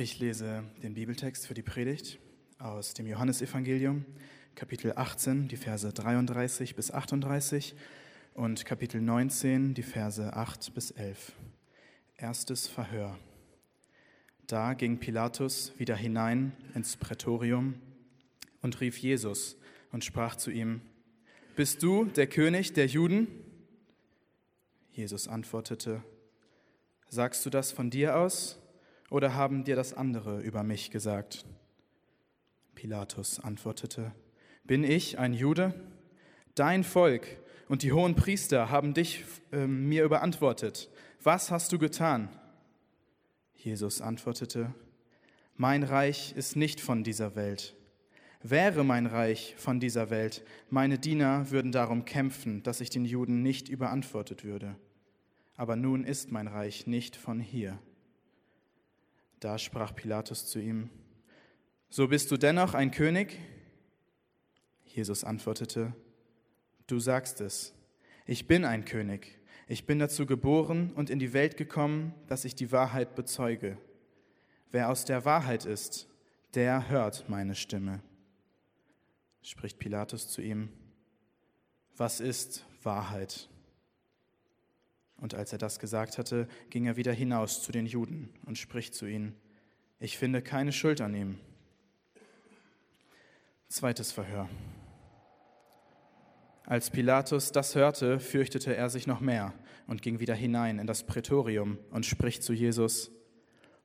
Ich lese den Bibeltext für die Predigt aus dem Johannesevangelium, Kapitel 18, die Verse 33 bis 38 und Kapitel 19, die Verse 8 bis 11. Erstes Verhör. Da ging Pilatus wieder hinein ins Prätorium und rief Jesus und sprach zu ihm, Bist du der König der Juden? Jesus antwortete, Sagst du das von dir aus? Oder haben dir das andere über mich gesagt? Pilatus antwortete, bin ich ein Jude? Dein Volk und die hohen Priester haben dich äh, mir überantwortet. Was hast du getan? Jesus antwortete, mein Reich ist nicht von dieser Welt. Wäre mein Reich von dieser Welt, meine Diener würden darum kämpfen, dass ich den Juden nicht überantwortet würde. Aber nun ist mein Reich nicht von hier. Da sprach Pilatus zu ihm, So bist du dennoch ein König? Jesus antwortete, Du sagst es, ich bin ein König. Ich bin dazu geboren und in die Welt gekommen, dass ich die Wahrheit bezeuge. Wer aus der Wahrheit ist, der hört meine Stimme. Spricht Pilatus zu ihm, Was ist Wahrheit? Und als er das gesagt hatte, ging er wieder hinaus zu den Juden und spricht zu ihnen, ich finde keine Schuld an ihm. Zweites Verhör. Als Pilatus das hörte, fürchtete er sich noch mehr und ging wieder hinein in das Prätorium und spricht zu Jesus,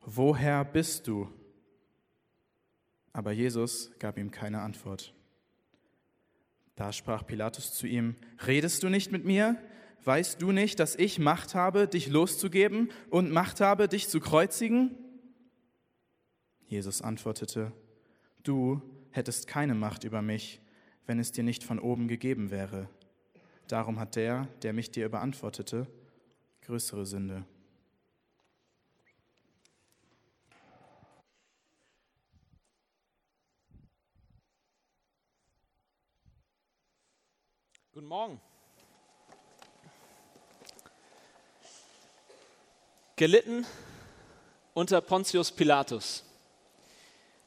Woher bist du? Aber Jesus gab ihm keine Antwort. Da sprach Pilatus zu ihm, Redest du nicht mit mir? Weißt du nicht, dass ich Macht habe, dich loszugeben und Macht habe, dich zu kreuzigen? Jesus antwortete, Du hättest keine Macht über mich, wenn es dir nicht von oben gegeben wäre. Darum hat der, der mich dir überantwortete, größere Sünde. Guten Morgen. Gelitten unter Pontius Pilatus.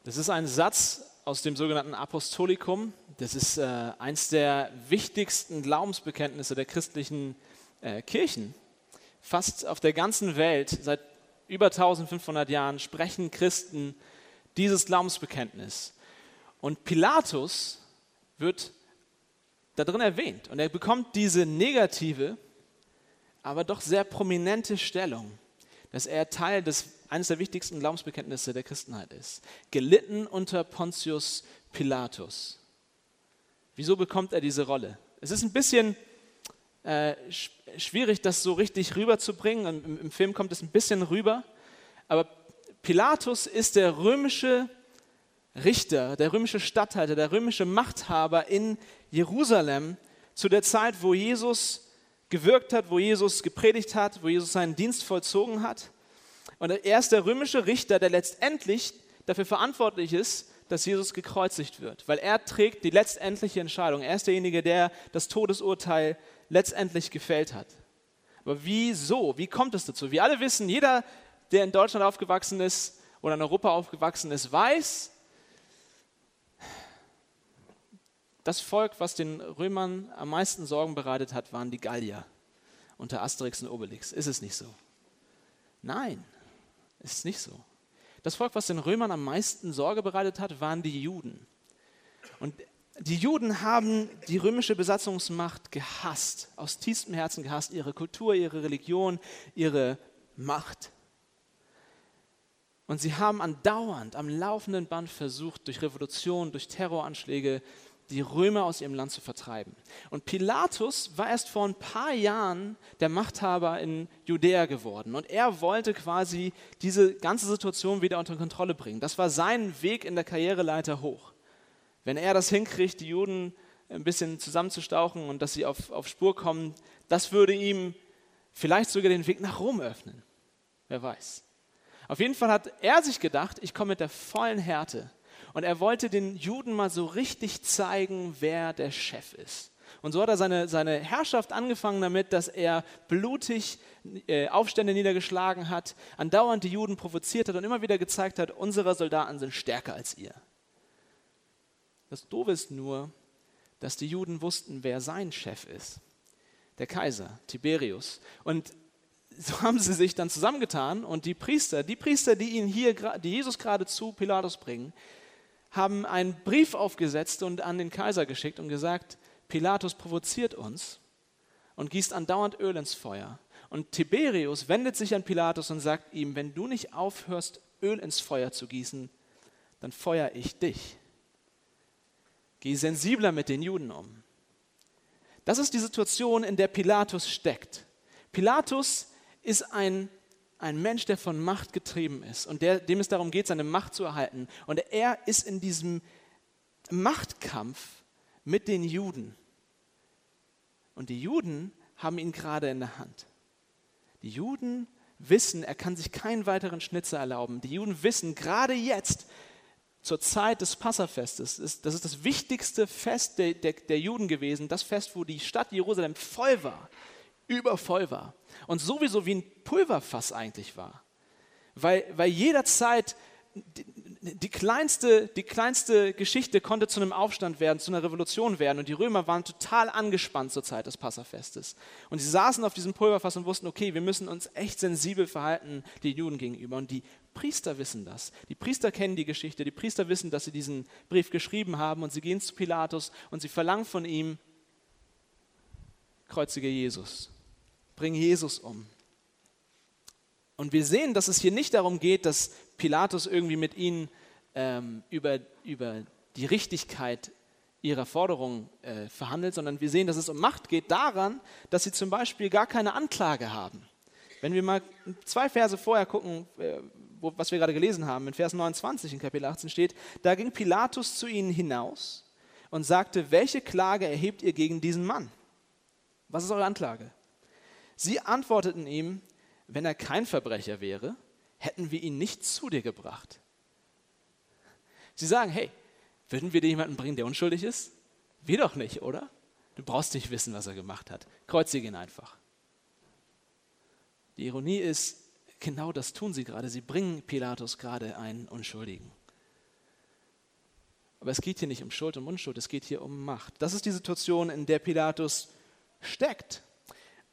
Das ist ein Satz aus dem sogenannten Apostolikum. Das ist äh, eins der wichtigsten Glaubensbekenntnisse der christlichen äh, Kirchen. Fast auf der ganzen Welt, seit über 1500 Jahren, sprechen Christen dieses Glaubensbekenntnis. Und Pilatus wird da drin erwähnt. Und er bekommt diese negative, aber doch sehr prominente Stellung dass er Teil des eines der wichtigsten Glaubensbekenntnisse der Christenheit ist. Gelitten unter Pontius Pilatus. Wieso bekommt er diese Rolle? Es ist ein bisschen äh, schwierig, das so richtig rüberzubringen. Im, Im Film kommt es ein bisschen rüber. Aber Pilatus ist der römische Richter, der römische Statthalter, der römische Machthaber in Jerusalem zu der Zeit, wo Jesus gewirkt hat, wo Jesus gepredigt hat, wo Jesus seinen Dienst vollzogen hat. Und er ist der römische Richter, der letztendlich dafür verantwortlich ist, dass Jesus gekreuzigt wird, weil er trägt die letztendliche Entscheidung. Er ist derjenige, der das Todesurteil letztendlich gefällt hat. Aber wieso? Wie kommt es dazu? Wir alle wissen, jeder, der in Deutschland aufgewachsen ist oder in Europa aufgewachsen ist, weiß, Das Volk, was den Römern am meisten Sorgen bereitet hat, waren die Gallier unter Asterix und Obelix. Ist es nicht so? Nein, ist nicht so. Das Volk, was den Römern am meisten Sorge bereitet hat, waren die Juden. Und die Juden haben die römische Besatzungsmacht gehasst, aus tiefstem Herzen gehasst, ihre Kultur, ihre Religion, ihre Macht. Und sie haben andauernd am laufenden Band versucht, durch Revolution, durch Terroranschläge, die Römer aus ihrem Land zu vertreiben. Und Pilatus war erst vor ein paar Jahren der Machthaber in Judäa geworden. Und er wollte quasi diese ganze Situation wieder unter Kontrolle bringen. Das war sein Weg in der Karriereleiter hoch. Wenn er das hinkriegt, die Juden ein bisschen zusammenzustauchen und dass sie auf, auf Spur kommen, das würde ihm vielleicht sogar den Weg nach Rom öffnen. Wer weiß. Auf jeden Fall hat er sich gedacht, ich komme mit der vollen Härte und er wollte den Juden mal so richtig zeigen, wer der Chef ist. Und so hat er seine, seine Herrschaft angefangen damit, dass er blutig äh, Aufstände niedergeschlagen hat, andauernd die Juden provoziert hat und immer wieder gezeigt hat, unsere Soldaten sind stärker als ihr. Das Doofe ist nur, dass die Juden wussten, wer sein Chef ist. Der Kaiser, Tiberius. Und so haben sie sich dann zusammengetan und die Priester, die Priester, die ihn hier, die Jesus gerade zu Pilatus bringen, haben einen Brief aufgesetzt und an den Kaiser geschickt und gesagt, Pilatus provoziert uns und gießt andauernd Öl ins Feuer. Und Tiberius wendet sich an Pilatus und sagt ihm, wenn du nicht aufhörst, Öl ins Feuer zu gießen, dann feuer ich dich. Geh sensibler mit den Juden um. Das ist die Situation, in der Pilatus steckt. Pilatus ist ein, ein Mensch, der von Macht getrieben ist und der, dem es darum geht, seine Macht zu erhalten. Und er ist in diesem Machtkampf mit den Juden. Und die Juden haben ihn gerade in der Hand. Die Juden wissen, er kann sich keinen weiteren Schnitzer erlauben. Die Juden wissen, gerade jetzt, zur Zeit des Passafestes, das ist das wichtigste Fest der, der, der Juden gewesen, das Fest, wo die Stadt Jerusalem voll war, übervoll war und sowieso wie ein Pulverfass eigentlich war. Weil, weil jederzeit die kleinste, die kleinste Geschichte konnte zu einem Aufstand werden, zu einer Revolution werden. Und die Römer waren total angespannt zur Zeit des Passafestes. Und sie saßen auf diesem Pulverfass und wussten, okay, wir müssen uns echt sensibel verhalten den Juden gegenüber. Und die Priester wissen das. Die Priester kennen die Geschichte. Die Priester wissen, dass sie diesen Brief geschrieben haben. Und sie gehen zu Pilatus und sie verlangen von ihm, kreuzige Jesus. Bring Jesus um. Und wir sehen, dass es hier nicht darum geht, dass Pilatus irgendwie mit ihnen ähm, über, über die Richtigkeit ihrer Forderung äh, verhandelt, sondern wir sehen, dass es um Macht geht daran, dass sie zum Beispiel gar keine Anklage haben. Wenn wir mal zwei Verse vorher gucken, äh, wo, was wir gerade gelesen haben, in Vers 29 in Kapitel 18 steht, da ging Pilatus zu ihnen hinaus und sagte, welche Klage erhebt ihr gegen diesen Mann? Was ist eure Anklage? Sie antworteten ihm, wenn er kein Verbrecher wäre, hätten wir ihn nicht zu dir gebracht. Sie sagen, hey, würden wir dir jemanden bringen, der unschuldig ist? Wir doch nicht, oder? Du brauchst nicht wissen, was er gemacht hat. Kreuzige ihn einfach. Die Ironie ist, genau das tun sie gerade. Sie bringen Pilatus gerade einen Unschuldigen. Aber es geht hier nicht um Schuld und Unschuld, es geht hier um Macht. Das ist die Situation, in der Pilatus steckt.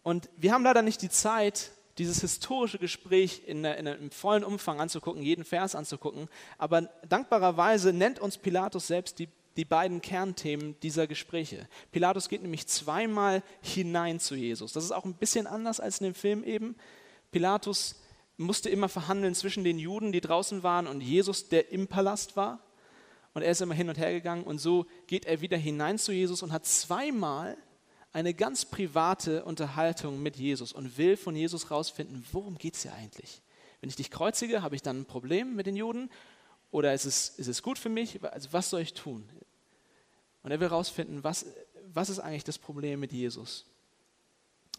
Und wir haben leider nicht die Zeit, dieses historische Gespräch in, in, im vollen Umfang anzugucken, jeden Vers anzugucken. Aber dankbarerweise nennt uns Pilatus selbst die, die beiden Kernthemen dieser Gespräche. Pilatus geht nämlich zweimal hinein zu Jesus. Das ist auch ein bisschen anders als in dem Film eben. Pilatus musste immer verhandeln zwischen den Juden, die draußen waren, und Jesus, der im Palast war. Und er ist immer hin und her gegangen. Und so geht er wieder hinein zu Jesus und hat zweimal eine ganz private Unterhaltung mit Jesus und will von Jesus rausfinden, worum geht es hier eigentlich? Wenn ich dich kreuzige, habe ich dann ein Problem mit den Juden oder ist es, ist es gut für mich? Also was soll ich tun? Und er will rausfinden, was, was ist eigentlich das Problem mit Jesus?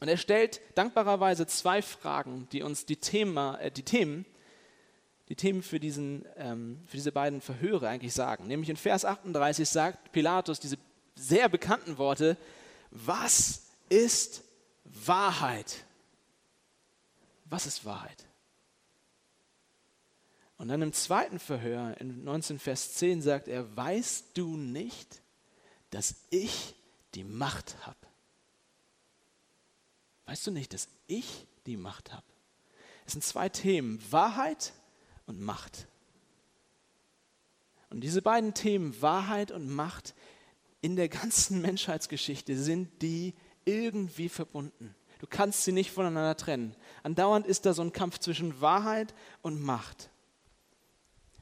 Und er stellt dankbarerweise zwei Fragen, die uns die, Thema, äh, die Themen, die Themen für, diesen, ähm, für diese beiden Verhöre eigentlich sagen. Nämlich in Vers 38 sagt Pilatus diese sehr bekannten Worte, was ist Wahrheit? Was ist Wahrheit? Und dann im zweiten Verhör, in 19 Vers 10, sagt er, weißt du nicht, dass ich die Macht habe? Weißt du nicht, dass ich die Macht habe? Es sind zwei Themen, Wahrheit und Macht. Und diese beiden Themen, Wahrheit und Macht, in der ganzen Menschheitsgeschichte sind die irgendwie verbunden. Du kannst sie nicht voneinander trennen. Andauernd ist da so ein Kampf zwischen Wahrheit und Macht.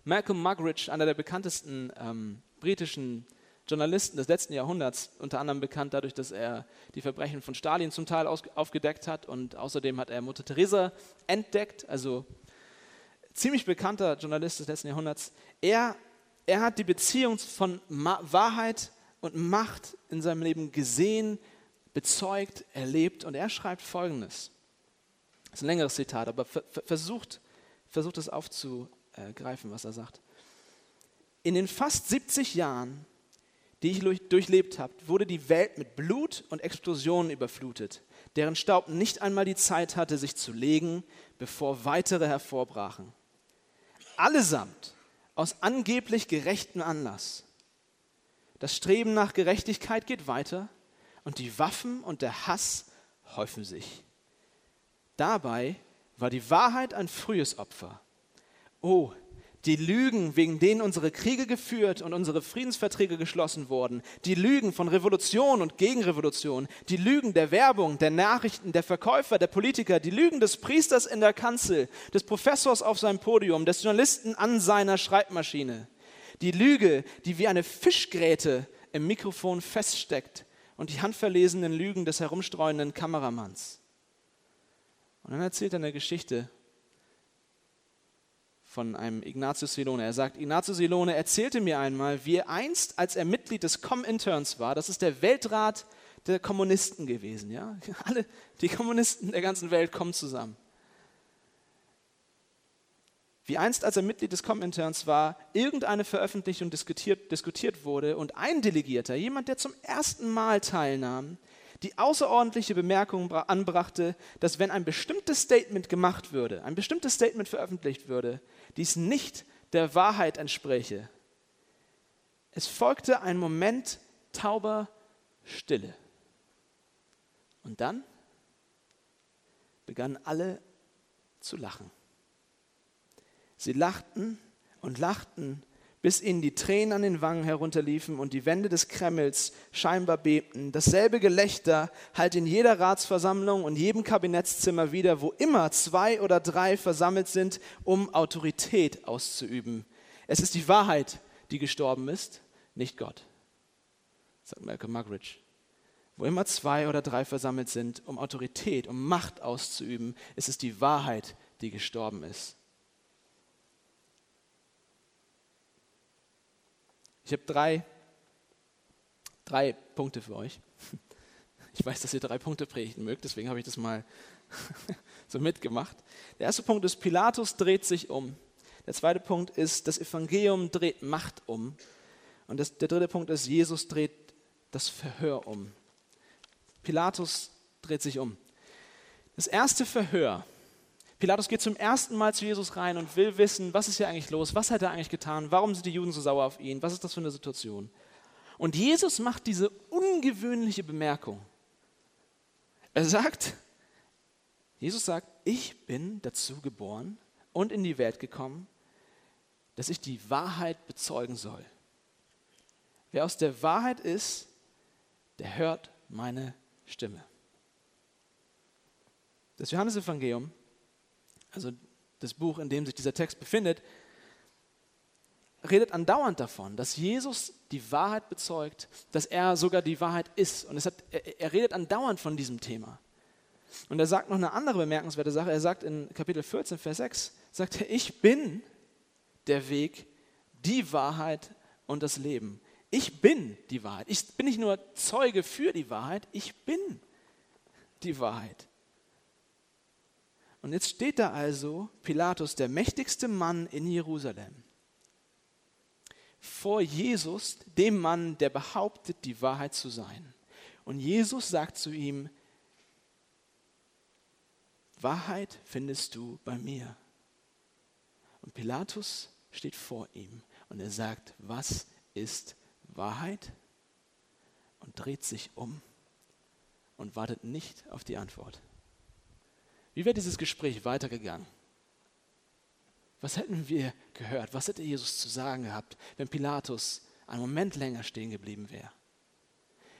Malcolm Muggeridge, einer der bekanntesten ähm, britischen Journalisten des letzten Jahrhunderts, unter anderem bekannt dadurch, dass er die Verbrechen von Stalin zum Teil aufgedeckt hat und außerdem hat er Mutter Teresa entdeckt, also ziemlich bekannter Journalist des letzten Jahrhunderts. Er, er hat die Beziehung von Ma Wahrheit und Macht in seinem Leben gesehen, bezeugt, erlebt. Und er schreibt Folgendes. Das ist ein längeres Zitat, aber versucht, versucht es aufzugreifen, was er sagt. In den fast 70 Jahren, die ich durchlebt habe, wurde die Welt mit Blut und Explosionen überflutet, deren Staub nicht einmal die Zeit hatte, sich zu legen, bevor weitere hervorbrachen. Allesamt aus angeblich gerechtem Anlass. Das Streben nach Gerechtigkeit geht weiter und die Waffen und der Hass häufen sich. Dabei war die Wahrheit ein frühes Opfer. Oh, die Lügen, wegen denen unsere Kriege geführt und unsere Friedensverträge geschlossen wurden, die Lügen von Revolution und Gegenrevolution, die Lügen der Werbung, der Nachrichten, der Verkäufer, der Politiker, die Lügen des Priesters in der Kanzel, des Professors auf seinem Podium, des Journalisten an seiner Schreibmaschine, die Lüge, die wie eine Fischgräte im Mikrofon feststeckt und die handverlesenen Lügen des herumstreuenden Kameramanns. Und dann erzählt er eine Geschichte von einem Ignatius Silone. Er sagt, Ignatius Silone erzählte mir einmal, wie er einst, als er Mitglied des Cominterns war, das ist der Weltrat der Kommunisten gewesen, ja? Alle die Kommunisten der ganzen Welt kommen zusammen. Wie einst, als er Mitglied des Cominterns war, irgendeine Veröffentlichung diskutiert, diskutiert wurde und ein Delegierter, jemand, der zum ersten Mal teilnahm, die außerordentliche Bemerkung anbrachte, dass wenn ein bestimmtes Statement gemacht würde, ein bestimmtes Statement veröffentlicht würde, dies nicht der Wahrheit entspräche. Es folgte ein Moment tauber Stille. Und dann begannen alle zu lachen. Sie lachten und lachten bis ihnen die Tränen an den Wangen herunterliefen und die Wände des Kremls scheinbar bebten. Dasselbe Gelächter halt in jeder Ratsversammlung und jedem Kabinettszimmer wieder, wo immer zwei oder drei versammelt sind, um Autorität auszuüben. Es ist die Wahrheit, die gestorben ist, nicht Gott, sagt Malcolm Muggeridge. Wo immer zwei oder drei versammelt sind, um Autorität, um Macht auszuüben, ist es die Wahrheit, die gestorben ist. Ich habe drei, drei Punkte für euch. Ich weiß, dass ihr drei Punkte predigten mögt, deswegen habe ich das mal so mitgemacht. Der erste Punkt ist, Pilatus dreht sich um. Der zweite Punkt ist, das Evangelium dreht Macht um. Und das, der dritte Punkt ist, Jesus dreht das Verhör um. Pilatus dreht sich um. Das erste Verhör Pilatus geht zum ersten Mal zu Jesus rein und will wissen, was ist hier eigentlich los, was hat er eigentlich getan, warum sind die Juden so sauer auf ihn, was ist das für eine Situation. Und Jesus macht diese ungewöhnliche Bemerkung. Er sagt, Jesus sagt, ich bin dazu geboren und in die Welt gekommen, dass ich die Wahrheit bezeugen soll. Wer aus der Wahrheit ist, der hört meine Stimme. Das Johannesevangelium also das Buch, in dem sich dieser Text befindet, redet andauernd davon, dass Jesus die Wahrheit bezeugt, dass er sogar die Wahrheit ist. Und hat, er, er, redet andauernd von diesem Thema. Und er sagt noch eine andere bemerkenswerte Sache. Er sagt in Kapitel 14, Vers 6, sagt er, ich bin der Weg, die Wahrheit und das Leben. Ich bin die Wahrheit. Ich bin nicht nur Zeuge für die Wahrheit, ich bin die Wahrheit. Und jetzt steht da also Pilatus, der mächtigste Mann in Jerusalem, vor Jesus, dem Mann, der behauptet, die Wahrheit zu sein. Und Jesus sagt zu ihm, Wahrheit findest du bei mir. Und Pilatus steht vor ihm und er sagt, was ist Wahrheit? Und dreht sich um und wartet nicht auf die Antwort. Wie wäre dieses Gespräch weitergegangen? Was hätten wir gehört? Was hätte Jesus zu sagen gehabt, wenn Pilatus einen Moment länger stehen geblieben wäre?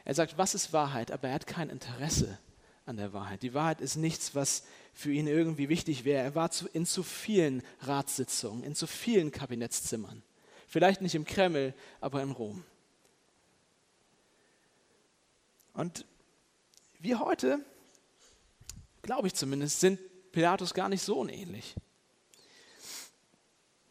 Er sagt, was ist Wahrheit? Aber er hat kein Interesse an der Wahrheit. Die Wahrheit ist nichts, was für ihn irgendwie wichtig wäre. Er war in zu vielen Ratssitzungen, in zu vielen Kabinettszimmern. Vielleicht nicht im Kreml, aber in Rom. Und wir heute glaube ich zumindest, sind Pilatus gar nicht so unähnlich.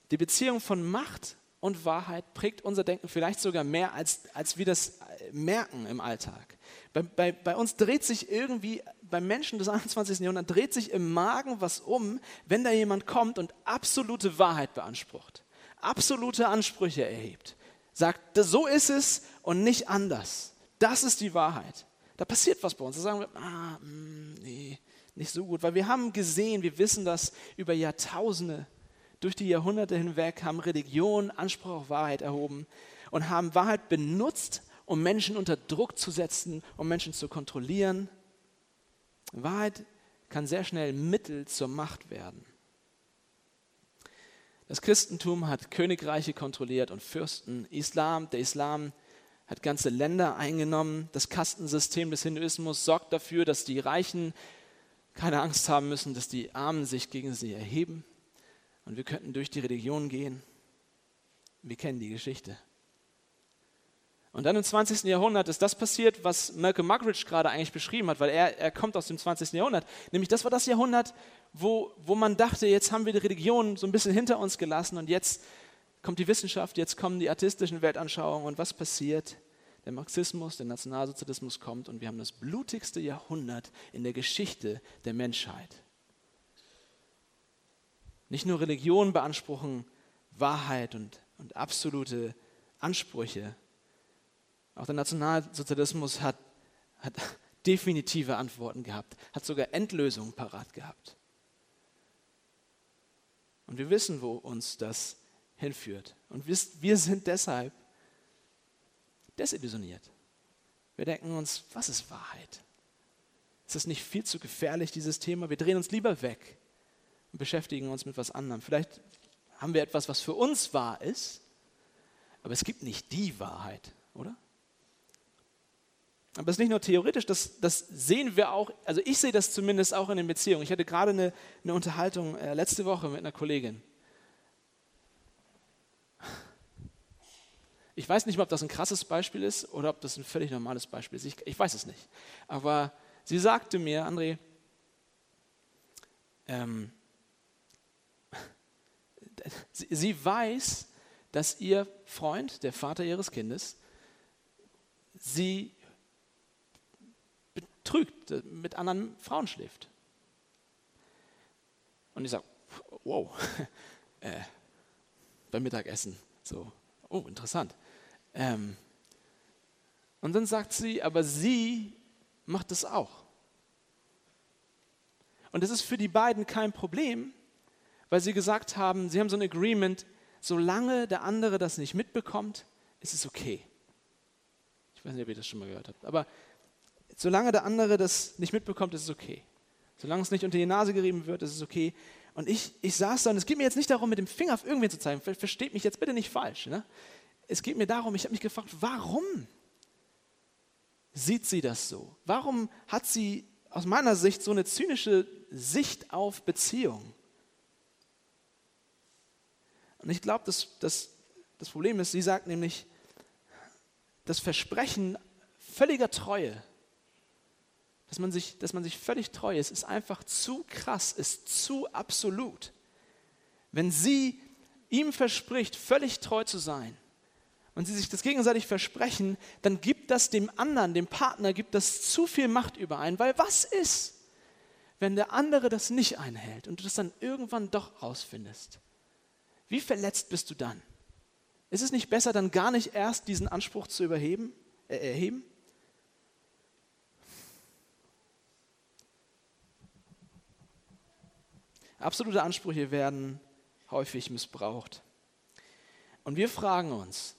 Die Beziehung von Macht und Wahrheit prägt unser Denken vielleicht sogar mehr, als, als wir das merken im Alltag. Bei, bei, bei uns dreht sich irgendwie, beim Menschen des 21. Jahrhunderts, dreht sich im Magen was um, wenn da jemand kommt und absolute Wahrheit beansprucht, absolute Ansprüche erhebt, sagt, so ist es und nicht anders. Das ist die Wahrheit. Da passiert was bei uns. Da sagen wir, ah, mm, nee, nicht so gut, weil wir haben gesehen, wir wissen das über Jahrtausende, durch die Jahrhunderte hinweg haben Religionen Anspruch auf Wahrheit erhoben und haben Wahrheit benutzt, um Menschen unter Druck zu setzen, um Menschen zu kontrollieren. Wahrheit kann sehr schnell Mittel zur Macht werden. Das Christentum hat Königreiche kontrolliert und Fürsten. Islam, der Islam hat ganze Länder eingenommen. Das Kastensystem des Hinduismus sorgt dafür, dass die Reichen keine Angst haben müssen, dass die Armen sich gegen sie erheben. Und wir könnten durch die Religion gehen. Wir kennen die Geschichte. Und dann im 20. Jahrhundert ist das passiert, was Malcolm Muggeridge gerade eigentlich beschrieben hat, weil er, er kommt aus dem 20. Jahrhundert. Nämlich das war das Jahrhundert, wo, wo man dachte, jetzt haben wir die Religion so ein bisschen hinter uns gelassen und jetzt kommt die Wissenschaft, jetzt kommen die atheistischen Weltanschauungen und was passiert? Der Marxismus, der Nationalsozialismus kommt und wir haben das blutigste Jahrhundert in der Geschichte der Menschheit. Nicht nur Religionen beanspruchen Wahrheit und, und absolute Ansprüche, auch der Nationalsozialismus hat, hat definitive Antworten gehabt, hat sogar Endlösungen parat gehabt. Und wir wissen, wo uns das hinführt. Und wir sind deshalb desillusioniert. Wir denken uns, was ist Wahrheit? Ist das nicht viel zu gefährlich, dieses Thema? Wir drehen uns lieber weg und beschäftigen uns mit was anderem. Vielleicht haben wir etwas, was für uns wahr ist, aber es gibt nicht die Wahrheit, oder? Aber es ist nicht nur theoretisch, das, das sehen wir auch, also ich sehe das zumindest auch in den Beziehungen. Ich hatte gerade eine, eine Unterhaltung äh, letzte Woche mit einer Kollegin. Ich weiß nicht mal, ob das ein krasses Beispiel ist oder ob das ein völlig normales Beispiel ist. Ich, ich weiß es nicht. Aber sie sagte mir, André, ähm, sie, sie weiß, dass ihr Freund, der Vater ihres Kindes, sie betrügt, mit anderen Frauen schläft. Und ich sage, wow, äh, beim Mittagessen, so, oh, interessant. Ähm, und dann sagt sie, aber sie macht es auch. Und das ist für die beiden kein Problem, weil sie gesagt haben, sie haben so ein Agreement, solange der andere das nicht mitbekommt, ist es okay. Ich weiß nicht, ob ihr das schon mal gehört habt, aber solange der andere das nicht mitbekommt, ist es okay. Solange es nicht unter die Nase gerieben wird, ist es okay. Und ich, ich saß da und es geht mir jetzt nicht darum, mit dem Finger auf irgendwen zu zeigen. Versteht mich jetzt bitte nicht falsch. Ne? Es geht mir darum, ich habe mich gefragt, warum sieht sie das so? Warum hat sie aus meiner Sicht so eine zynische Sicht auf Beziehung? Und ich glaube, dass, dass das Problem ist, sie sagt nämlich, das Versprechen völliger Treue dass man sich, dass man sich völlig treu ist, ist einfach zu krass, ist zu absolut. Wenn sie ihm verspricht, völlig treu zu sein, und sie sich das gegenseitig versprechen, dann gibt das dem anderen, dem Partner, gibt das zu viel Macht über einen, weil was ist, wenn der andere das nicht einhält und du das dann irgendwann doch rausfindest? Wie verletzt bist du dann? Ist es nicht besser, dann gar nicht erst diesen Anspruch zu überheben, äh, erheben? Absolute Ansprüche werden häufig missbraucht. Und wir fragen uns,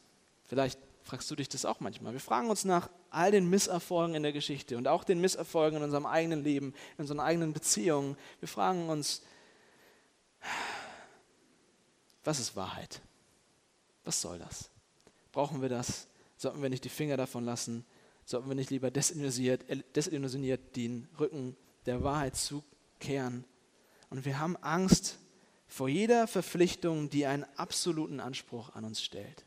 vielleicht fragst du dich das auch manchmal, wir fragen uns nach all den Misserfolgen in der Geschichte und auch den Misserfolgen in unserem eigenen Leben, in unseren eigenen Beziehungen. Wir fragen uns, was ist Wahrheit? Was soll das? Brauchen wir das? Sollten wir nicht die Finger davon lassen? Sollten wir nicht lieber desillusioniert, desillusioniert den Rücken der Wahrheit zukehren? Und wir haben Angst vor jeder Verpflichtung, die einen absoluten Anspruch an uns stellt.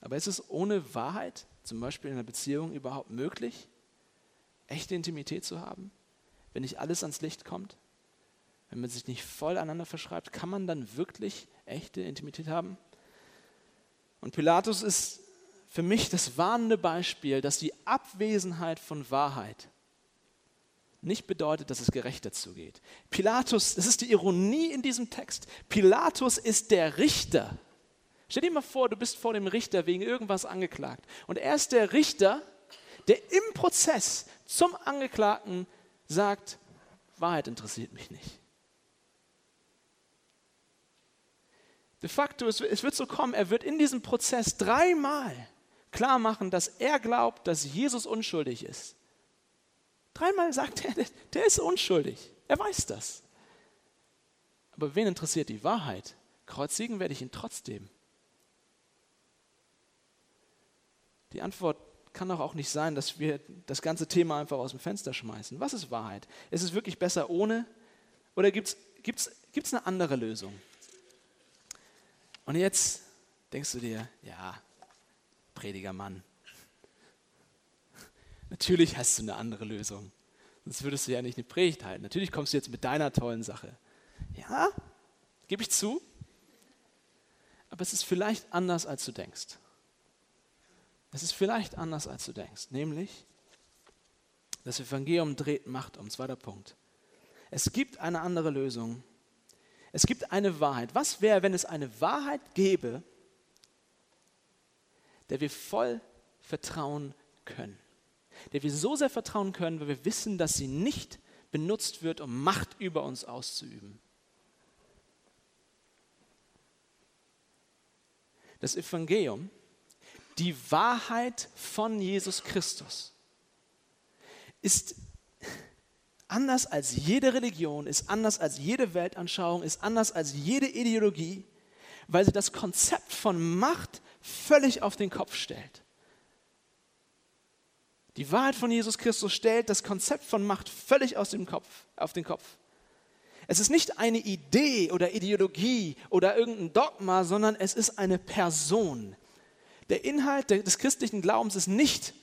Aber ist es ohne Wahrheit, zum Beispiel in einer Beziehung, überhaupt möglich, echte Intimität zu haben? Wenn nicht alles ans Licht kommt? Wenn man sich nicht voll aneinander verschreibt, kann man dann wirklich echte Intimität haben? Und Pilatus ist für mich das warnende Beispiel, dass die Abwesenheit von Wahrheit nicht bedeutet, dass es gerechter zugeht. Pilatus, das ist die Ironie in diesem Text. Pilatus ist der Richter. Stell dir mal vor, du bist vor dem Richter wegen irgendwas angeklagt. Und er ist der Richter, der im Prozess zum Angeklagten sagt, Wahrheit interessiert mich nicht. De facto, es wird so kommen, er wird in diesem Prozess dreimal klar machen, dass er glaubt, dass Jesus unschuldig ist. Dreimal sagt er, der ist unschuldig. Er weiß das. Aber wen interessiert die Wahrheit? Kreuzigen werde ich ihn trotzdem. Die Antwort kann doch auch nicht sein, dass wir das ganze Thema einfach aus dem Fenster schmeißen. Was ist Wahrheit? Ist es wirklich besser ohne? Oder gibt es eine andere Lösung? Und jetzt denkst du dir, ja, prediger Mann, Natürlich hast du eine andere Lösung. Sonst würdest du ja nicht eine Predigt halten. Natürlich kommst du jetzt mit deiner tollen Sache. Ja, gebe ich zu. Aber es ist vielleicht anders, als du denkst. Es ist vielleicht anders, als du denkst. Nämlich, das Evangelium dreht Macht um. Zweiter Punkt. Es gibt eine andere Lösung. Es gibt eine Wahrheit. Was wäre, wenn es eine Wahrheit gäbe, der wir voll vertrauen können? der wir so sehr vertrauen können, weil wir wissen, dass sie nicht benutzt wird, um Macht über uns auszuüben. Das Evangelium, die Wahrheit von Jesus Christus, ist anders als jede Religion, ist anders als jede Weltanschauung, ist anders als jede Ideologie, weil sie das Konzept von Macht völlig auf den Kopf stellt. Die Wahrheit von Jesus Christus stellt das Konzept von Macht völlig aus dem Kopf, auf den Kopf. Es ist nicht eine Idee oder Ideologie oder irgendein Dogma, sondern es ist eine Person. Der Inhalt des christlichen Glaubens ist nicht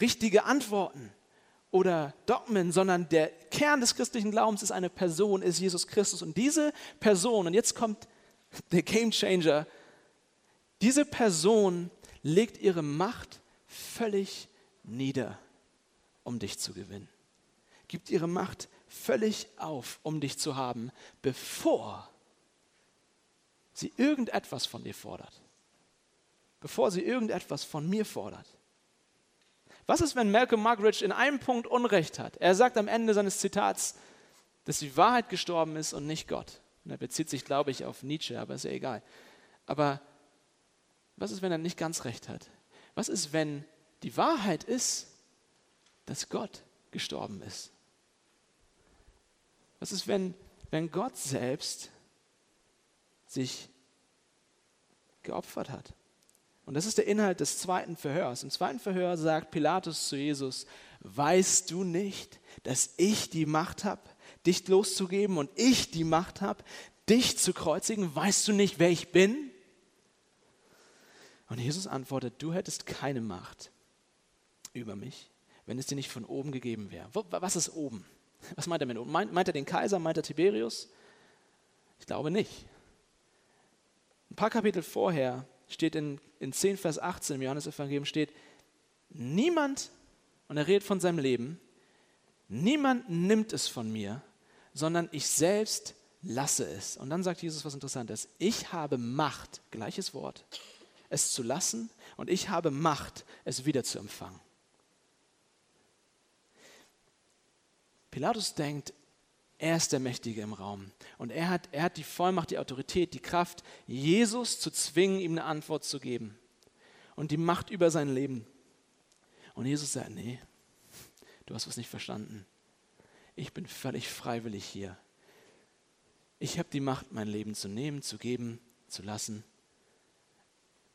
richtige Antworten oder Dogmen, sondern der Kern des christlichen Glaubens ist eine Person, ist Jesus Christus. Und diese Person, und jetzt kommt der Game Changer, diese Person legt ihre Macht völlig nieder, um dich zu gewinnen. Gibt ihre Macht völlig auf, um dich zu haben, bevor sie irgendetwas von dir fordert. Bevor sie irgendetwas von mir fordert. Was ist, wenn Malcolm Muggeridge in einem Punkt Unrecht hat? Er sagt am Ende seines Zitats, dass die Wahrheit gestorben ist und nicht Gott. Und er bezieht sich, glaube ich, auf Nietzsche, aber ist ja egal. Aber was ist, wenn er nicht ganz recht hat? Was ist, wenn die Wahrheit ist, dass Gott gestorben ist? Was ist, wenn, wenn Gott selbst sich geopfert hat? Und das ist der Inhalt des zweiten Verhörs. Im zweiten Verhör sagt Pilatus zu Jesus, weißt du nicht, dass ich die Macht habe, dich loszugeben und ich die Macht habe, dich zu kreuzigen? Weißt du nicht, wer ich bin? Und Jesus antwortet, du hättest keine Macht über mich, wenn es dir nicht von oben gegeben wäre. Was ist oben? Was meint er mit oben? Meint, er den Kaiser? Meint er Tiberius? Ich glaube nicht. Ein paar Kapitel vorher steht in, in 10, Vers 18 im Johannesevangelium steht, niemand, und er redet von seinem Leben, niemand nimmt es von mir, sondern ich selbst lasse es. Und dann sagt Jesus was Interessantes. Ich habe Macht, gleiches Wort, es zu lassen und ich habe Macht, es wieder zu empfangen. Pilatus denkt, er ist der Mächtige im Raum. Und er hat, er hat die Vollmacht, die Autorität, die Kraft, Jesus zu zwingen, ihm eine Antwort zu geben. Und die Macht über sein Leben. Und Jesus sagt, nee, du hast was nicht verstanden. Ich bin völlig freiwillig hier. Ich habe die Macht, mein Leben zu nehmen, zu geben, zu lassen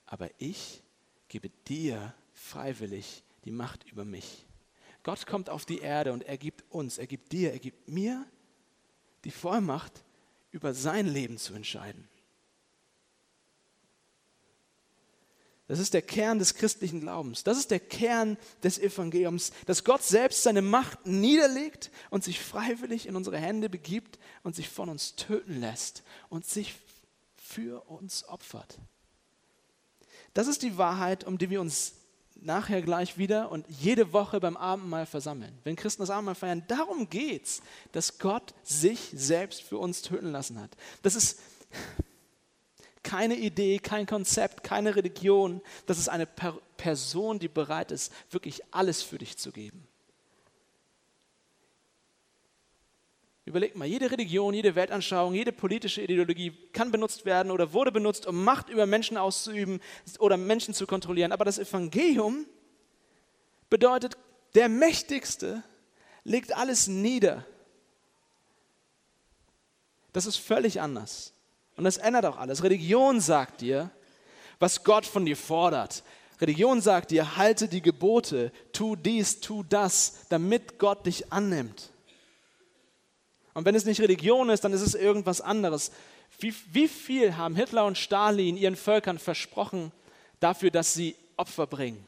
aber ich gebe dir freiwillig die Macht über mich. Gott kommt auf die Erde und er gibt uns, er gibt dir, er gibt mir die Vollmacht, über sein Leben zu entscheiden. Das ist der Kern des christlichen Glaubens. Das ist der Kern des Evangeliums, dass Gott selbst seine Macht niederlegt und sich freiwillig in unsere Hände begibt und sich von uns töten lässt und sich für uns opfert. Das ist die Wahrheit, um die wir uns nachher gleich wieder und jede Woche beim Abendmahl versammeln. Wenn Christen das Abendmahl feiern, darum geht es, dass Gott sich selbst für uns töten lassen hat. Das ist keine Idee, kein Konzept, keine Religion. Das ist eine per Person, die bereit ist, wirklich alles für dich zu geben. Überleg mal, jede Religion, jede Weltanschauung, jede politische Ideologie kann benutzt werden oder wurde benutzt, um Macht über Menschen auszuüben oder Menschen zu kontrollieren. Aber das Evangelium bedeutet, der Mächtigste legt alles nieder. Das ist völlig anders. Und das ändert auch alles. Religion sagt dir, was Gott von dir fordert. Religion sagt dir, halte die Gebote, tu dies, tu das, damit Gott dich annimmt. Und wenn es nicht Religion ist, dann ist es irgendwas anderes. Wie, wie viel haben Hitler und Stalin ihren Völkern versprochen dafür, dass sie Opfer bringen?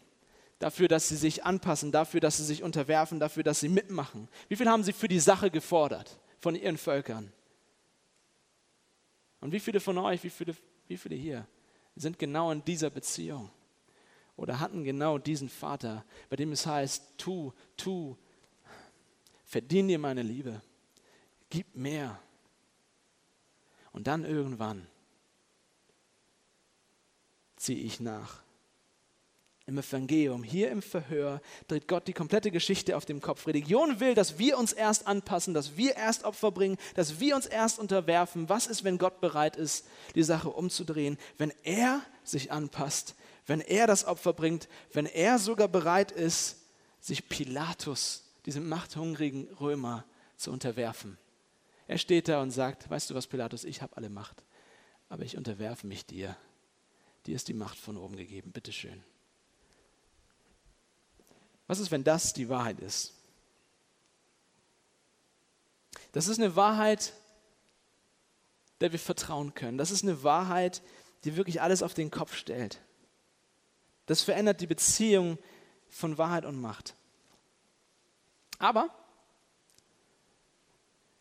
Dafür, dass sie sich anpassen, dafür, dass sie sich unterwerfen, dafür, dass sie mitmachen. Wie viel haben sie für die Sache gefordert von ihren Völkern? Und wie viele von euch, wie viele, wie viele hier sind genau in dieser Beziehung oder hatten genau diesen Vater, bei dem es heißt, tu, tu, verdien dir meine Liebe gib mehr. Und dann irgendwann ziehe ich nach. Im Evangelium, hier im Verhör, dreht Gott die komplette Geschichte auf dem Kopf. Religion will, dass wir uns erst anpassen, dass wir erst Opfer bringen, dass wir uns erst unterwerfen. Was ist, wenn Gott bereit ist, die Sache umzudrehen? Wenn er sich anpasst, wenn er das Opfer bringt, wenn er sogar bereit ist, sich Pilatus, diesem machthungrigen Römer, zu unterwerfen. Er steht da und sagt, weißt du was, Pilatus, ich habe alle Macht, aber ich unterwerfe mich dir. Dir ist die Macht von oben gegeben, bitteschön. Was ist, wenn das die Wahrheit ist? Das ist eine Wahrheit, der wir vertrauen können. Das ist eine Wahrheit, die wirklich alles auf den Kopf stellt. Das verändert die Beziehung von Wahrheit und Macht. Aber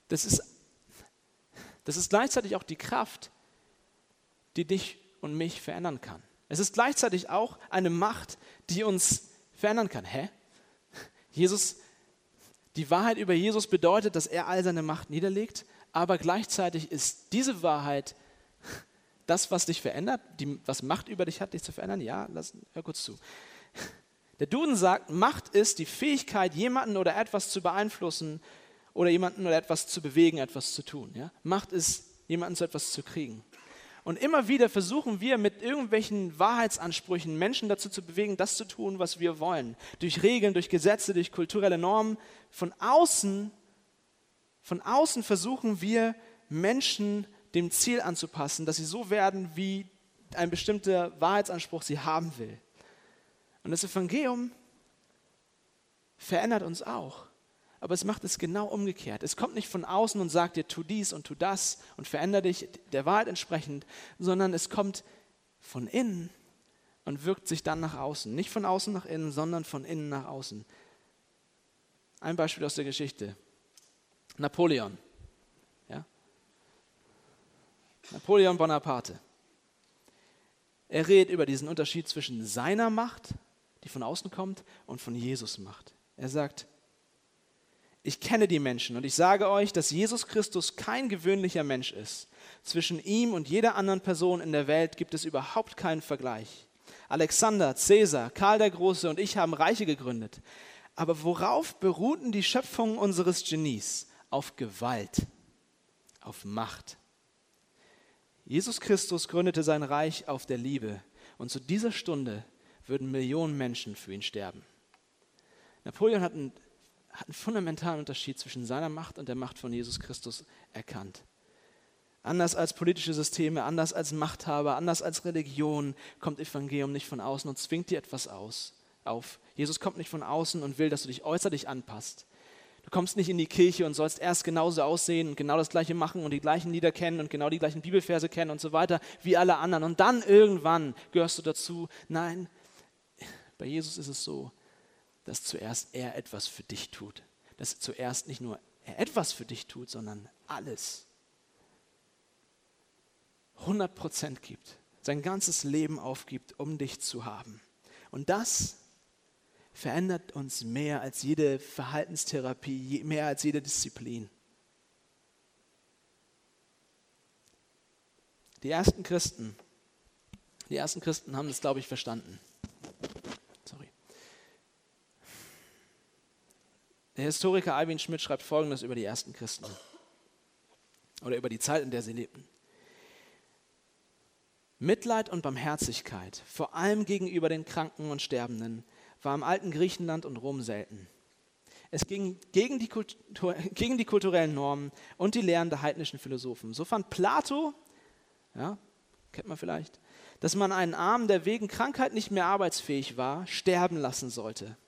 das ist das ist gleichzeitig auch die Kraft, die dich und mich verändern kann. Es ist gleichzeitig auch eine Macht, die uns verändern kann. Hä? Jesus, die Wahrheit über Jesus bedeutet, dass er all seine Macht niederlegt, aber gleichzeitig ist diese Wahrheit das, was dich verändert, die, was Macht über dich hat, dich zu verändern. Ja, lass, hör kurz zu. Der Duden sagt, Macht ist die Fähigkeit, jemanden oder etwas zu beeinflussen oder jemanden oder etwas zu bewegen, etwas zu tun. Ja? Macht es, jemanden zu etwas zu kriegen. Und immer wieder versuchen wir mit irgendwelchen Wahrheitsansprüchen Menschen dazu zu bewegen, das zu tun, was wir wollen. Durch Regeln, durch Gesetze, durch kulturelle Normen. Von außen, von außen versuchen wir Menschen dem Ziel anzupassen, dass sie so werden, wie ein bestimmter Wahrheitsanspruch sie haben will. Und das Evangelium verändert uns auch aber es macht es genau umgekehrt. Es kommt nicht von außen und sagt dir, tu dies und tu das und verändere dich der Wahrheit entsprechend, sondern es kommt von innen und wirkt sich dann nach außen. Nicht von außen nach innen, sondern von innen nach außen. Ein Beispiel aus der Geschichte. Napoleon. Ja? Napoleon Bonaparte. Er redet über diesen Unterschied zwischen seiner Macht, die von außen kommt, und von Jesus Macht. Er sagt, ich kenne die Menschen und ich sage euch, dass Jesus Christus kein gewöhnlicher Mensch ist. Zwischen ihm und jeder anderen Person in der Welt gibt es überhaupt keinen Vergleich. Alexander, Caesar, Karl der Große und ich haben Reiche gegründet. Aber worauf beruhten die Schöpfungen unseres Genies? Auf Gewalt, auf Macht. Jesus Christus gründete sein Reich auf der Liebe und zu dieser Stunde würden Millionen Menschen für ihn sterben. Napoleon hat ein hat einen fundamentalen Unterschied zwischen seiner Macht und der Macht von Jesus Christus erkannt. Anders als politische Systeme, anders als Machthaber, anders als Religion kommt Evangelium nicht von außen und zwingt dir etwas aus, auf. Jesus kommt nicht von außen und will, dass du dich äußerlich anpasst. Du kommst nicht in die Kirche und sollst erst genauso aussehen und genau das Gleiche machen und die gleichen Lieder kennen und genau die gleichen Bibelverse kennen und so weiter wie alle anderen. Und dann irgendwann gehörst du dazu. Nein, bei Jesus ist es so, dass zuerst er etwas für dich tut. Dass zuerst nicht nur er etwas für dich tut, sondern alles. 100 Prozent gibt, sein ganzes Leben aufgibt, um dich zu haben. Und das verändert uns mehr als jede Verhaltenstherapie, mehr als jede Disziplin. Die ersten Christen, die ersten Christen haben das, glaube ich, verstanden. Der Historiker Alvin Schmidt schreibt Folgendes über die ersten Christen oder über die Zeit, in der sie lebten. Mitleid und Barmherzigkeit, vor allem gegenüber den Kranken und Sterbenden, war im alten Griechenland und Rom selten. Es ging gegen die, Kultur, gegen die kulturellen Normen und die Lehren der heidnischen Philosophen. So fand Plato, ja, kennt man vielleicht, dass man einen Armen, der wegen Krankheit nicht mehr arbeitsfähig war, sterben lassen sollte.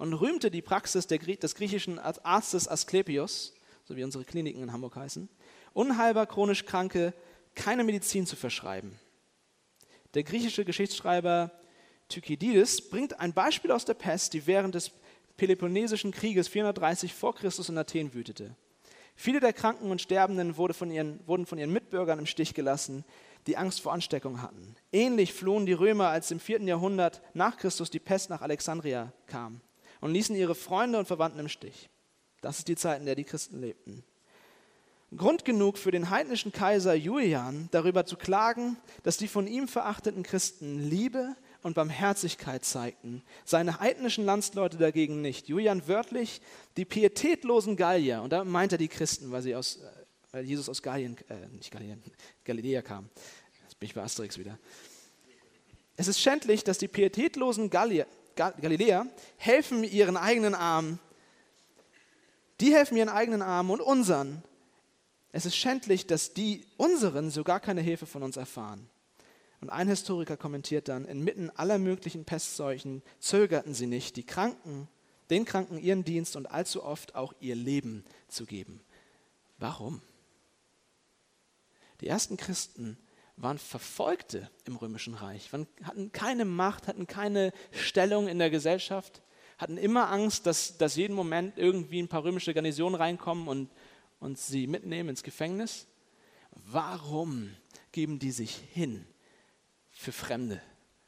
Und rühmte die Praxis des griechischen Arztes Asklepios, so wie unsere Kliniken in Hamburg heißen, unheilbar chronisch Kranke keine Medizin zu verschreiben. Der griechische Geschichtsschreiber Thukydides bringt ein Beispiel aus der Pest, die während des Peloponnesischen Krieges 430 vor Christus in Athen wütete. Viele der Kranken und Sterbenden wurde von ihren, wurden von ihren Mitbürgern im Stich gelassen, die Angst vor Ansteckung hatten. Ähnlich flohen die Römer, als im 4. Jahrhundert nach Christus die Pest nach Alexandria kam und ließen ihre Freunde und Verwandten im Stich. Das ist die Zeit, in der die Christen lebten. Grund genug für den heidnischen Kaiser Julian, darüber zu klagen, dass die von ihm verachteten Christen Liebe und Barmherzigkeit zeigten, seine heidnischen Landsleute dagegen nicht. Julian wörtlich die pietätlosen Gallier, und da meint er die Christen, weil, sie aus, äh, weil Jesus aus Gallien, äh, nicht Gallien, Galiläa kam. Jetzt bin ich bei Asterix wieder. Es ist schändlich, dass die pietätlosen Gallier, Galiläer helfen ihren eigenen Armen, die helfen ihren eigenen Armen und unseren. Es ist schändlich, dass die unseren so gar keine Hilfe von uns erfahren. Und ein Historiker kommentiert dann, inmitten aller möglichen Pestseuchen zögerten sie nicht, die Kranken, den Kranken ihren Dienst und allzu oft auch ihr Leben zu geben. Warum? Die ersten Christen waren Verfolgte im Römischen Reich, hatten keine Macht, hatten keine Stellung in der Gesellschaft, hatten immer Angst, dass, dass jeden Moment irgendwie ein paar römische Garnisonen reinkommen und, und sie mitnehmen ins Gefängnis. Warum geben die sich hin für Fremde?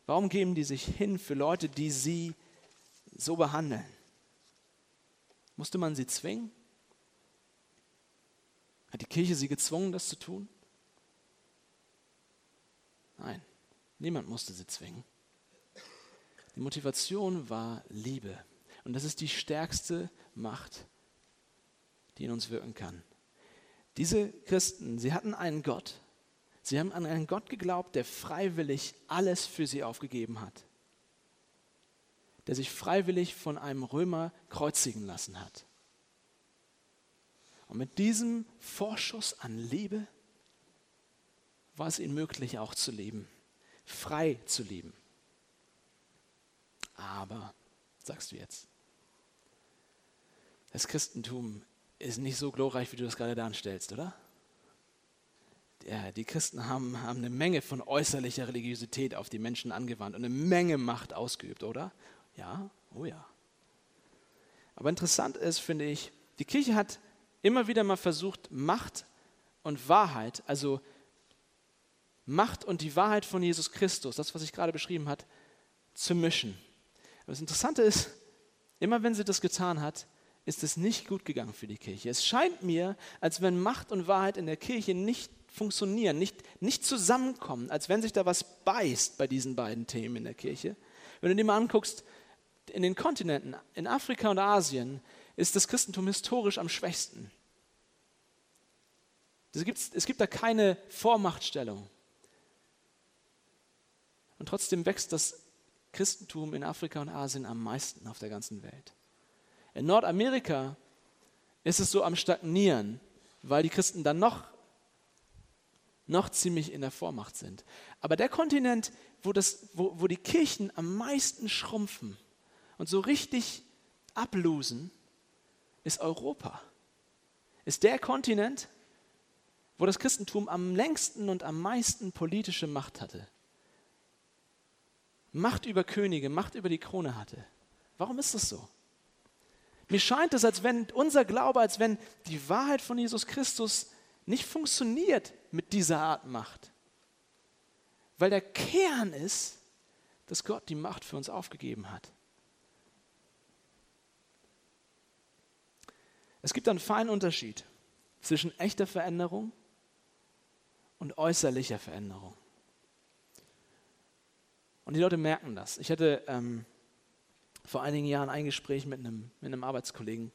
Warum geben die sich hin für Leute, die sie so behandeln? Musste man sie zwingen? Hat die Kirche sie gezwungen, das zu tun? Nein, niemand musste sie zwingen. Die Motivation war Liebe. Und das ist die stärkste Macht, die in uns wirken kann. Diese Christen, sie hatten einen Gott, Sie haben an einen Gott geglaubt, der freiwillig alles für sie aufgegeben hat. Der sich freiwillig von einem Römer kreuzigen lassen hat. Und mit diesem Vorschuss an Liebe war es ihnen möglich, auch zu leben, frei zu leben. Aber, sagst du jetzt, das Christentum ist nicht so glorreich, wie du das gerade darstellst, oder? die Christen haben, haben eine Menge von äußerlicher Religiosität auf die Menschen angewandt und eine Menge Macht ausgeübt, oder? Ja, oh ja. Aber interessant ist, finde ich, die Kirche hat immer wieder mal versucht, Macht und Wahrheit, also Macht und die Wahrheit von Jesus Christus, das, was ich gerade beschrieben habe, zu mischen. Aber das Interessante ist, immer wenn sie das getan hat, ist es nicht gut gegangen für die Kirche. Es scheint mir, als wenn Macht und Wahrheit in der Kirche nicht funktionieren, nicht, nicht zusammenkommen, als wenn sich da was beißt bei diesen beiden Themen in der Kirche. Wenn du dir mal anguckst, in den Kontinenten, in Afrika und Asien, ist das Christentum historisch am schwächsten. Es gibt, es gibt da keine Vormachtstellung. Und trotzdem wächst das Christentum in Afrika und Asien am meisten auf der ganzen Welt. In Nordamerika ist es so am Stagnieren, weil die Christen dann noch noch ziemlich in der Vormacht sind. Aber der Kontinent, wo, das, wo, wo die Kirchen am meisten schrumpfen und so richtig ablosen, ist Europa. Ist der Kontinent, wo das Christentum am längsten und am meisten politische Macht hatte. Macht über Könige, Macht über die Krone hatte. Warum ist das so? Mir scheint es, als wenn unser Glaube, als wenn die Wahrheit von Jesus Christus nicht funktioniert mit dieser Art Macht. Weil der Kern ist, dass Gott die Macht für uns aufgegeben hat. Es gibt einen feinen Unterschied zwischen echter Veränderung und äußerlicher Veränderung. Und die Leute merken das. Ich hatte ähm, vor einigen Jahren ein Gespräch mit einem, mit einem Arbeitskollegen.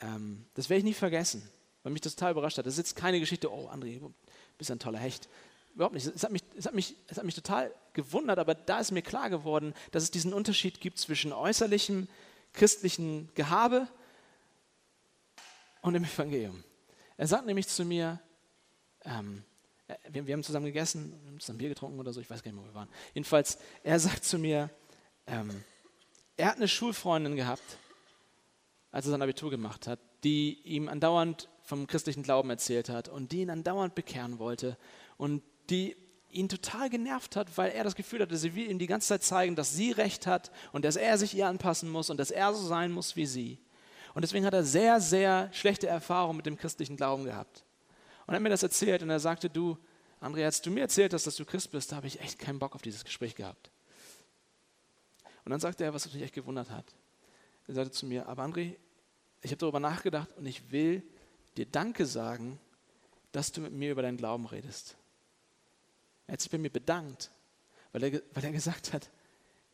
Ähm, das werde ich nie vergessen, weil mich das total überrascht hat. Das ist jetzt keine Geschichte, oh André, du bist ein toller Hecht. Überhaupt nicht. Es hat, mich, es, hat mich, es hat mich total gewundert, aber da ist mir klar geworden, dass es diesen Unterschied gibt zwischen äußerlichem christlichen Gehabe und dem Evangelium. Er sagt nämlich zu mir, ähm, äh, wir, wir, haben zusammen gegessen, wir haben zusammen Bier getrunken oder so, ich weiß gar nicht mehr, wo wir waren. Jedenfalls, er sagt zu mir, ähm, er hat eine Schulfreundin gehabt, als er sein Abitur gemacht hat, die ihm andauernd vom christlichen Glauben erzählt hat und die ihn andauernd bekehren wollte und die ihn total genervt hat, weil er das Gefühl hatte, sie will ihm die ganze Zeit zeigen, dass sie recht hat und dass er sich ihr anpassen muss und dass er so sein muss wie sie. Und deswegen hat er sehr, sehr schlechte Erfahrungen mit dem christlichen Glauben gehabt. Und er hat mir das erzählt und er sagte, du, André, als du mir erzählt hast, dass du Christ bist, da habe ich echt keinen Bock auf dieses Gespräch gehabt. Und dann sagte er, was mich echt gewundert hat. Er sagte zu mir, aber André, ich habe darüber nachgedacht und ich will dir Danke sagen, dass du mit mir über deinen Glauben redest. Er hat sich bei mir bedankt, weil er, weil er gesagt hat,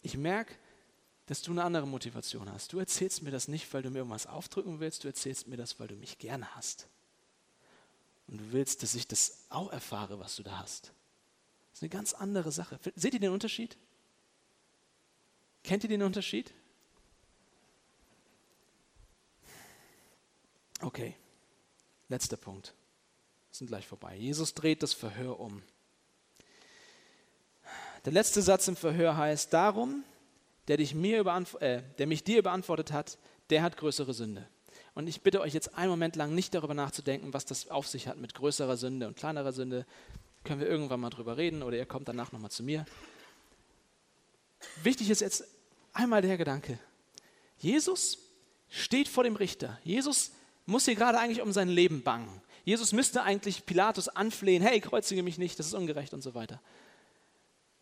ich merke, dass du eine andere Motivation hast. Du erzählst mir das nicht, weil du mir irgendwas aufdrücken willst, du erzählst mir das, weil du mich gerne hast. Und du willst, dass ich das auch erfahre, was du da hast. Das ist eine ganz andere Sache. Seht ihr den Unterschied? Kennt ihr den Unterschied? Okay, letzter Punkt. Wir sind gleich vorbei. Jesus dreht das Verhör um. Der letzte Satz im Verhör heißt, darum, der, dich mir äh, der mich dir beantwortet hat, der hat größere Sünde. Und ich bitte euch jetzt einen Moment lang nicht darüber nachzudenken, was das auf sich hat mit größerer Sünde und kleinerer Sünde. Können wir irgendwann mal drüber reden oder ihr kommt danach nochmal zu mir. Wichtig ist jetzt einmal der Gedanke. Jesus steht vor dem Richter. Jesus muss hier gerade eigentlich um sein Leben bangen. Jesus müsste eigentlich Pilatus anflehen, hey, kreuzige mich nicht, das ist ungerecht und so weiter.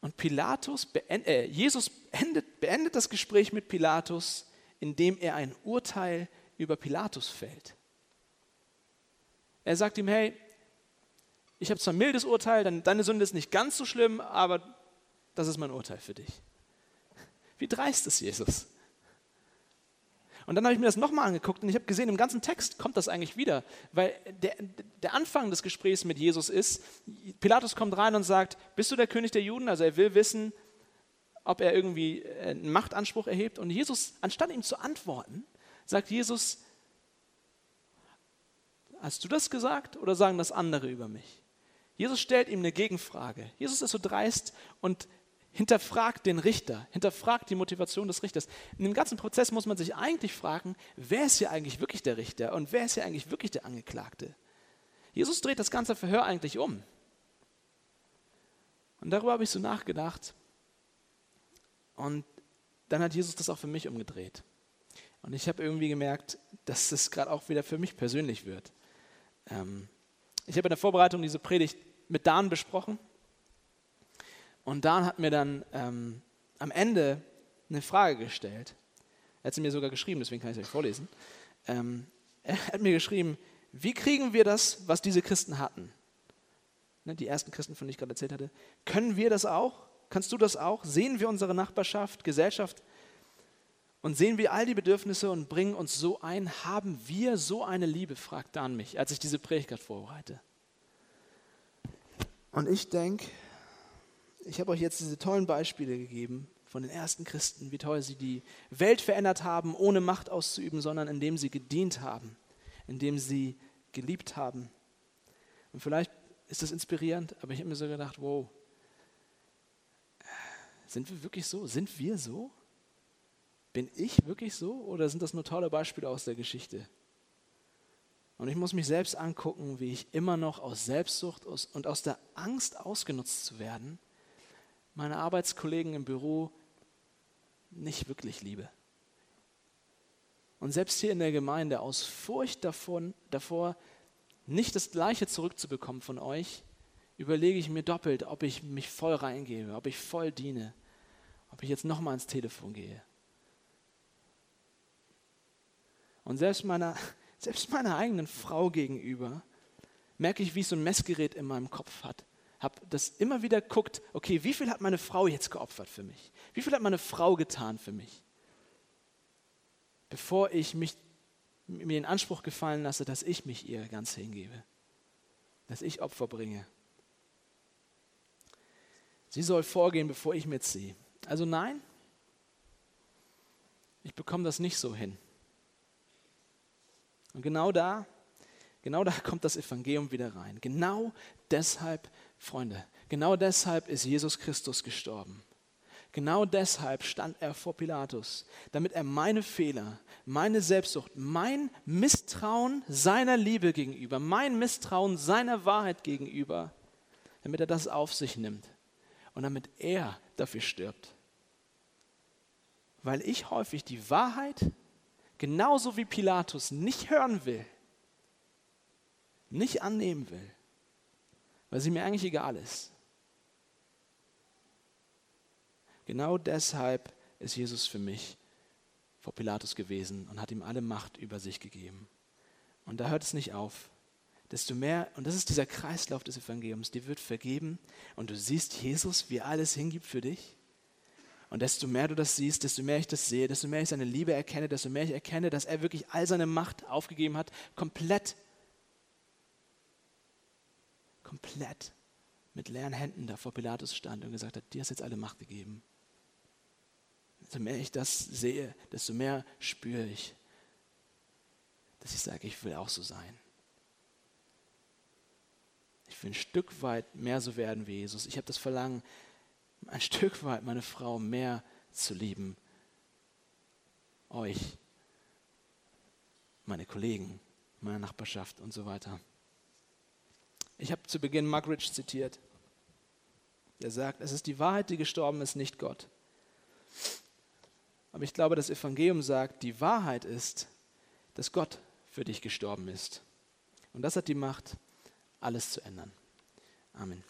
Und Pilatus beendet, äh, Jesus beendet, beendet das Gespräch mit Pilatus, indem er ein Urteil über Pilatus fällt. Er sagt ihm, hey, ich habe zwar ein mildes Urteil, deine Sünde ist nicht ganz so schlimm, aber das ist mein Urteil für dich. Wie dreist ist Jesus? Und dann habe ich mir das nochmal angeguckt und ich habe gesehen, im ganzen Text kommt das eigentlich wieder, weil der, der Anfang des Gesprächs mit Jesus ist, Pilatus kommt rein und sagt, bist du der König der Juden? Also er will wissen, ob er irgendwie äh, einen Machtanspruch erhebt. Und Jesus, anstatt ihm zu antworten, sagt Jesus, hast du das gesagt oder sagen das andere über mich? Jesus stellt ihm eine Gegenfrage. Jesus ist so dreist und hinterfragt den Richter, hinterfragt die Motivation des Richters. In dem ganzen Prozess muss man sich eigentlich fragen, wer ist hier eigentlich wirklich der Richter und wer ist hier eigentlich wirklich der Angeklagte? Jesus dreht das ganze Verhör eigentlich um. Und darüber habe ich so nachgedacht. Und dann hat Jesus das auch für mich umgedreht. Und ich habe irgendwie gemerkt, dass es gerade auch wieder für mich persönlich wird. Ähm, ich habe in der Vorbereitung diese Predigt mit Dan besprochen und Dan hat mir dann ähm, am Ende eine Frage gestellt. Er hat sie mir sogar geschrieben, deswegen kann ich es euch vorlesen. Ähm, er hat mir geschrieben, wie kriegen wir das, was diese Christen hatten? Ne, die ersten Christen, von denen ich gerade erzählt hatte. Können wir das auch? Kannst du das auch? Sehen wir unsere Nachbarschaft, Gesellschaft und sehen wir all die Bedürfnisse und bringen uns so ein? Haben wir so eine Liebe? fragt Dan mich, als ich diese Predigt vorbereite. Und ich denke, ich habe euch jetzt diese tollen Beispiele gegeben von den ersten Christen, wie toll sie die Welt verändert haben, ohne Macht auszuüben, sondern indem sie gedient haben, indem sie geliebt haben. Und vielleicht ist das inspirierend, aber ich habe mir so gedacht, wow, sind wir wirklich so? Sind wir so? Bin ich wirklich so oder sind das nur tolle Beispiele aus der Geschichte? Und ich muss mich selbst angucken, wie ich immer noch aus Selbstsucht und aus der Angst ausgenutzt zu werden, meine Arbeitskollegen im Büro nicht wirklich liebe. Und selbst hier in der Gemeinde aus Furcht davon, davor, nicht das Gleiche zurückzubekommen von euch, überlege ich mir doppelt, ob ich mich voll reingebe, ob ich voll diene, ob ich jetzt nochmal ans Telefon gehe. Und selbst meine, selbst meiner eigenen Frau gegenüber, merke ich, wie ich so ein Messgerät in meinem Kopf hat. Habe das immer wieder guckt, okay, wie viel hat meine Frau jetzt geopfert für mich? Wie viel hat meine Frau getan für mich? Bevor ich mich, mir den Anspruch gefallen lasse, dass ich mich ihr ganz hingebe, dass ich Opfer bringe. Sie soll vorgehen, bevor ich mitziehe. Also nein, ich bekomme das nicht so hin. Und genau da, genau da kommt das Evangelium wieder rein. Genau deshalb, Freunde, genau deshalb ist Jesus Christus gestorben. Genau deshalb stand er vor Pilatus, damit er meine Fehler, meine Selbstsucht, mein Misstrauen seiner Liebe gegenüber, mein Misstrauen seiner Wahrheit gegenüber, damit er das auf sich nimmt und damit er dafür stirbt. Weil ich häufig die Wahrheit genauso wie Pilatus nicht hören will, nicht annehmen will, weil sie mir eigentlich egal ist. Genau deshalb ist Jesus für mich vor Pilatus gewesen und hat ihm alle Macht über sich gegeben. Und da hört es nicht auf. Desto mehr, und das ist dieser Kreislauf des Evangeliums, dir wird vergeben und du siehst Jesus, wie er alles hingibt für dich. Und desto mehr du das siehst, desto mehr ich das sehe, desto mehr ich seine Liebe erkenne, desto mehr ich erkenne, dass er wirklich all seine Macht aufgegeben hat, komplett, komplett mit leeren Händen da vor Pilatus stand und gesagt hat, dir ist jetzt alle Macht gegeben. Desto mehr ich das sehe, desto mehr spüre ich, dass ich sage, ich will auch so sein. Ich will ein Stück weit mehr so werden wie Jesus. Ich habe das Verlangen, ein Stück weit meine Frau mehr zu lieben. Euch, meine Kollegen, meine Nachbarschaft und so weiter. Ich habe zu Beginn Muggeridge zitiert. Er sagt, es ist die Wahrheit, die gestorben ist, nicht Gott. Aber ich glaube, das Evangelium sagt, die Wahrheit ist, dass Gott für dich gestorben ist. Und das hat die Macht, alles zu ändern. Amen.